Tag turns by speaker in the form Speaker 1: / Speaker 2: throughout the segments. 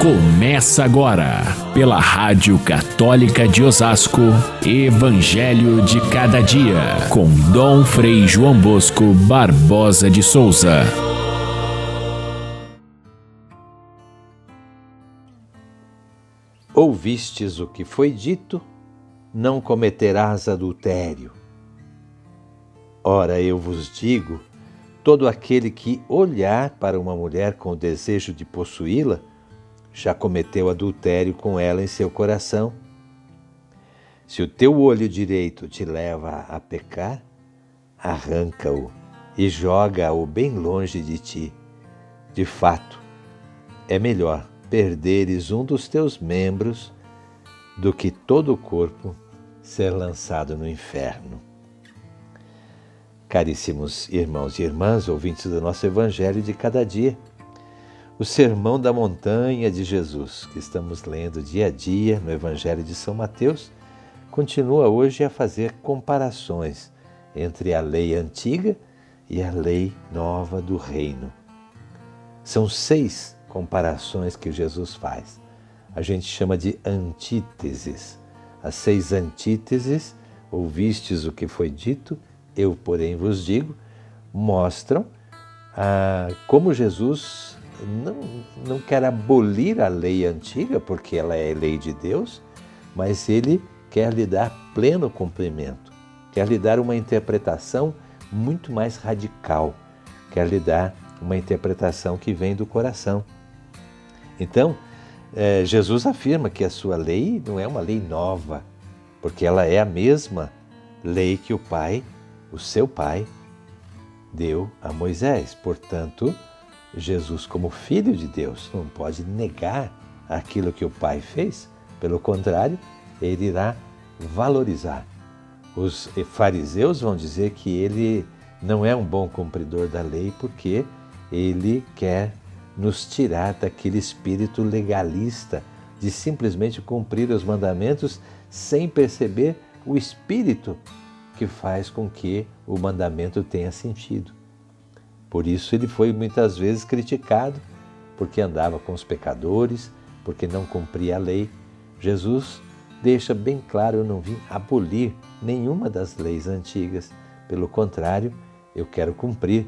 Speaker 1: Começa agora, pela Rádio Católica de Osasco, Evangelho de Cada Dia, com Dom Frei João Bosco Barbosa de Souza.
Speaker 2: Ouvistes o que foi dito, não cometerás adultério. Ora, eu vos digo: todo aquele que olhar para uma mulher com o desejo de possuí-la, já cometeu adultério com ela em seu coração. Se o teu olho direito te leva a pecar, arranca-o e joga-o bem longe de ti. De fato, é melhor perderes um dos teus membros do que todo o corpo ser lançado no inferno. Caríssimos irmãos e irmãs, ouvintes do nosso Evangelho de cada dia, o Sermão da Montanha de Jesus, que estamos lendo dia a dia no Evangelho de São Mateus, continua hoje a fazer comparações entre a lei antiga e a lei nova do Reino. São seis comparações que Jesus faz. A gente chama de antíteses. As seis antíteses, ouvistes o que foi dito, eu, porém, vos digo, mostram ah, como Jesus não, não quer abolir a lei antiga, porque ela é lei de Deus, mas ele quer lhe dar pleno cumprimento, quer lhe dar uma interpretação muito mais radical, quer lhe dar uma interpretação que vem do coração. Então, é, Jesus afirma que a sua lei não é uma lei nova, porque ela é a mesma lei que o Pai, o seu Pai, deu a Moisés. Portanto, Jesus, como filho de Deus, não pode negar aquilo que o Pai fez, pelo contrário, ele irá valorizar. Os fariseus vão dizer que ele não é um bom cumpridor da lei porque ele quer nos tirar daquele espírito legalista de simplesmente cumprir os mandamentos sem perceber o espírito que faz com que o mandamento tenha sentido. Por isso ele foi muitas vezes criticado, porque andava com os pecadores, porque não cumpria a lei. Jesus deixa bem claro: eu não vim abolir nenhuma das leis antigas. Pelo contrário, eu quero cumprir,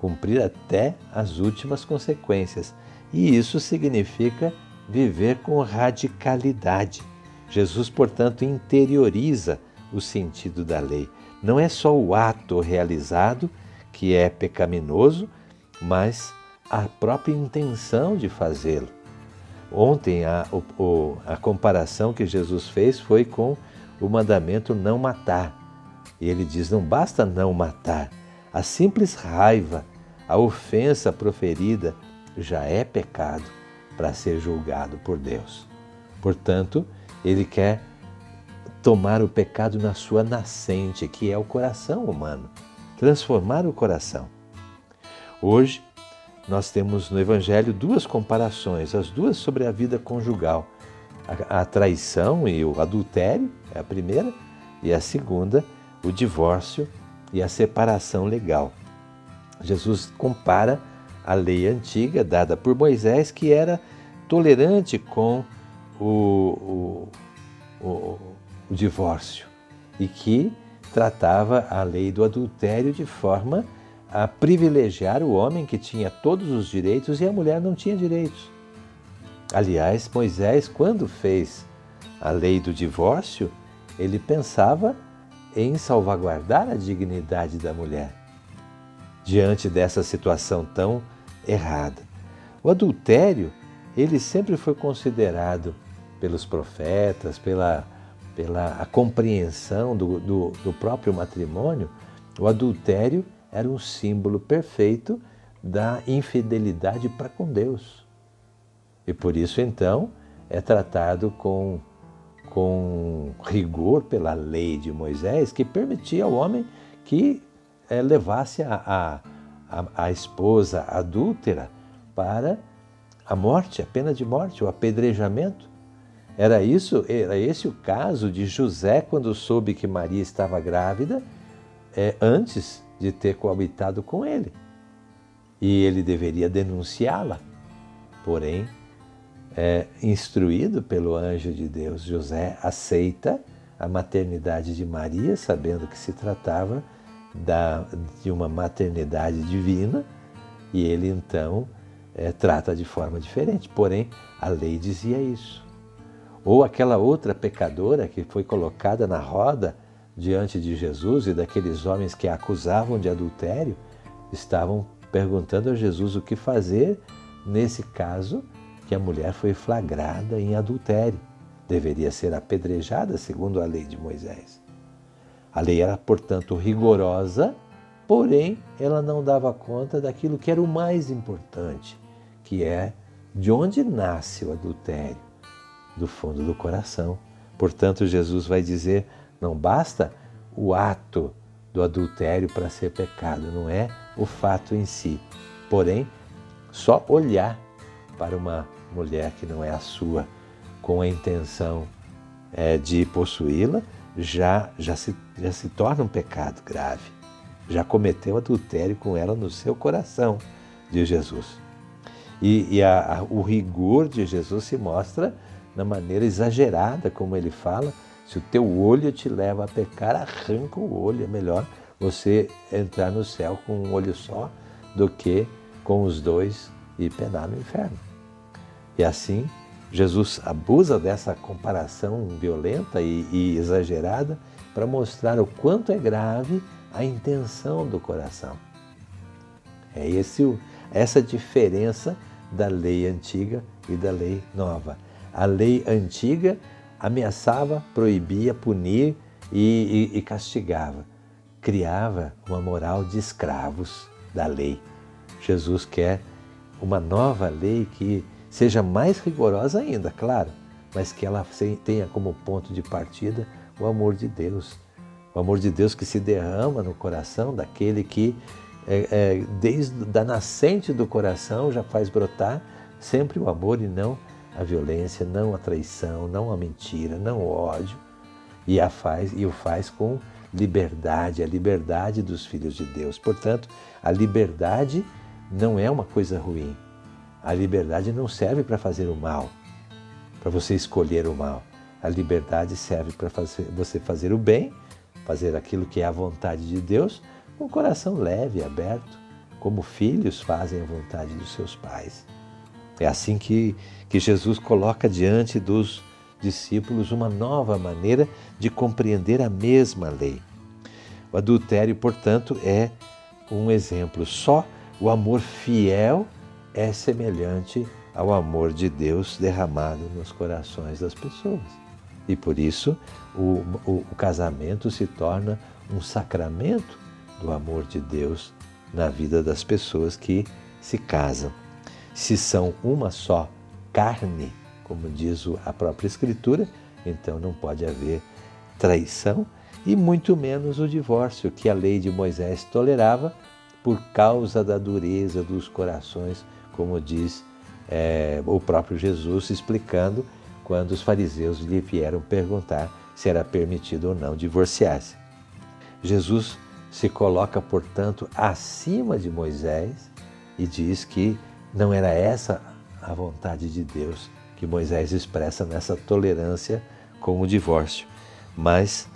Speaker 2: cumprir até as últimas consequências. E isso significa viver com radicalidade. Jesus, portanto, interioriza o sentido da lei. Não é só o ato realizado que é pecaminoso, mas a própria intenção de fazê-lo. Ontem a, o, a comparação que Jesus fez foi com o mandamento não matar. E ele diz: não basta não matar, a simples raiva, a ofensa proferida já é pecado para ser julgado por Deus. Portanto, ele quer tomar o pecado na sua nascente, que é o coração humano transformar o coração. Hoje, nós temos no Evangelho duas comparações, as duas sobre a vida conjugal. A, traição e o adultério é a primeira, e a segunda, o divórcio e a separação legal. Jesus compara a lei antiga dada por Moisés, que era tolerante com o, o, o, o divórcio e que tratava a lei do adultério de forma a privilegiar o homem que tinha todos os direitos e a mulher não tinha direitos. Aliás, Moisés, quando fez a lei do divórcio, ele pensava em salvaguardar a dignidade da mulher diante dessa situação tão errada. O adultério, ele sempre foi considerado pelos profetas, pela pela compreensão do, do, do próprio matrimônio, o adultério era um símbolo perfeito da infidelidade para com Deus. E por isso, então, é tratado com, com rigor pela lei de Moisés, que permitia ao homem que é, levasse a, a, a, esposa adúltera para a morte, a pena de morte, o apedrejamento. Era isso, era esse o caso de José quando soube que Maria estava grávida, é, antes de ter coabitado com ele. E ele deveria denunciá-la. Porém, é, instruído pelo anjo de Deus, José aceita a maternidade de Maria, sabendo que se tratava da, de uma maternidade divina, e ele então é, trata de forma diferente. Porém, a lei dizia isso. Ou aquela outra pecadora que foi colocada na roda diante de Jesus e daqueles homens que a acusavam de adultério, estavam perguntando a Jesus o que fazer nesse caso que a mulher foi flagrada em adultério. Deveria ser apedrejada segundo a lei de Moisés. A lei era, portanto, rigorosa, porém ela não dava conta daquilo que era o mais importante, que é de onde nasce o adultério do fundo do coração. Portanto, Jesus vai dizer: não basta o ato do adultério para ser pecado, não é o fato em si. Porém, só olhar para uma mulher que não é a sua com a intenção é, de possuí-la já, já, se, já se torna um pecado grave. Já cometeu adultério com ela no seu coração, de Jesus. E, e a, a, o rigor de Jesus se mostra na maneira exagerada como ele fala. Se o teu olho te leva a pecar, arranca o olho. É melhor você entrar no céu com um olho só do que com os dois e penar no inferno. E assim, Jesus abusa dessa comparação violenta e, e exagerada para mostrar o quanto é grave a intenção do coração. É esse, essa diferença da lei antiga e da lei nova. A lei antiga ameaçava, proibia, punir e, e, e castigava. Criava uma moral de escravos da lei. Jesus quer uma nova lei que seja mais rigorosa ainda, claro, mas que ela tenha como ponto de partida o amor de Deus. O amor de Deus que se derrama no coração daquele que, é, é, desde a nascente do coração, já faz brotar sempre o amor e não a violência, não a traição, não a mentira, não o ódio, e, a faz, e o faz com liberdade, a liberdade dos filhos de Deus. Portanto, a liberdade não é uma coisa ruim. A liberdade não serve para fazer o mal, para você escolher o mal. A liberdade serve para você fazer o bem, fazer aquilo que é a vontade de Deus, com o coração leve e aberto, como filhos fazem a vontade dos seus pais. É assim que, que Jesus coloca diante dos discípulos uma nova maneira de compreender a mesma lei. O adultério, portanto, é um exemplo. Só o amor fiel é semelhante ao amor de Deus derramado nos corações das pessoas. E por isso o, o, o casamento se torna um sacramento do amor de Deus na vida das pessoas que se casam se são uma só carne, como diz a própria Escritura, então não pode haver traição e muito menos o divórcio, que a lei de Moisés tolerava por causa da dureza dos corações, como diz é, o próprio Jesus explicando quando os fariseus lhe vieram perguntar se era permitido ou não divorciar-se. Jesus se coloca, portanto, acima de Moisés e diz que não era essa a vontade de Deus que Moisés expressa nessa tolerância com o divórcio. Mas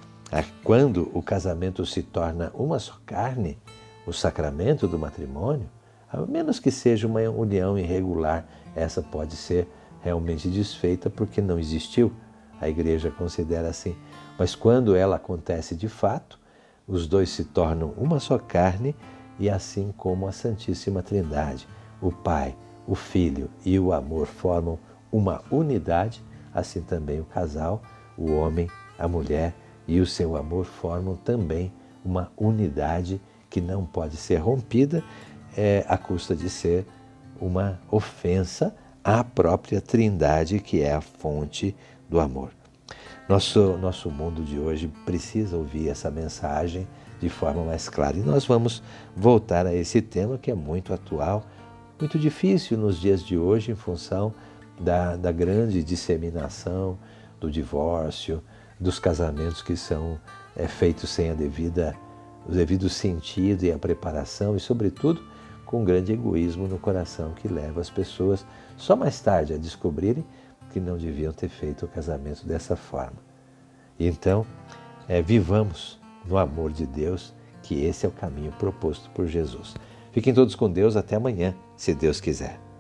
Speaker 2: quando o casamento se torna uma só carne, o sacramento do matrimônio, a menos que seja uma união irregular, essa pode ser realmente desfeita porque não existiu. A igreja considera assim. Mas quando ela acontece de fato, os dois se tornam uma só carne e assim como a Santíssima Trindade o Pai, o Filho e o amor formam uma unidade, assim também o casal, o homem, a mulher e o seu amor formam também uma unidade que não pode ser rompida é, à custa de ser uma ofensa à própria Trindade, que é a fonte do amor. Nosso, nosso mundo de hoje precisa ouvir essa mensagem de forma mais clara. E nós vamos voltar a esse tema que é muito atual muito difícil nos dias de hoje em função da, da grande disseminação do divórcio, dos casamentos que são é, feitos sem a devida, o devido sentido e a preparação e, sobretudo, com um grande egoísmo no coração que leva as pessoas Só mais tarde a descobrirem que não deviam ter feito o casamento dessa forma. Então, é, vivamos no amor de Deus, que esse é o caminho proposto por Jesus. Fiquem todos com Deus até amanhã, se Deus quiser.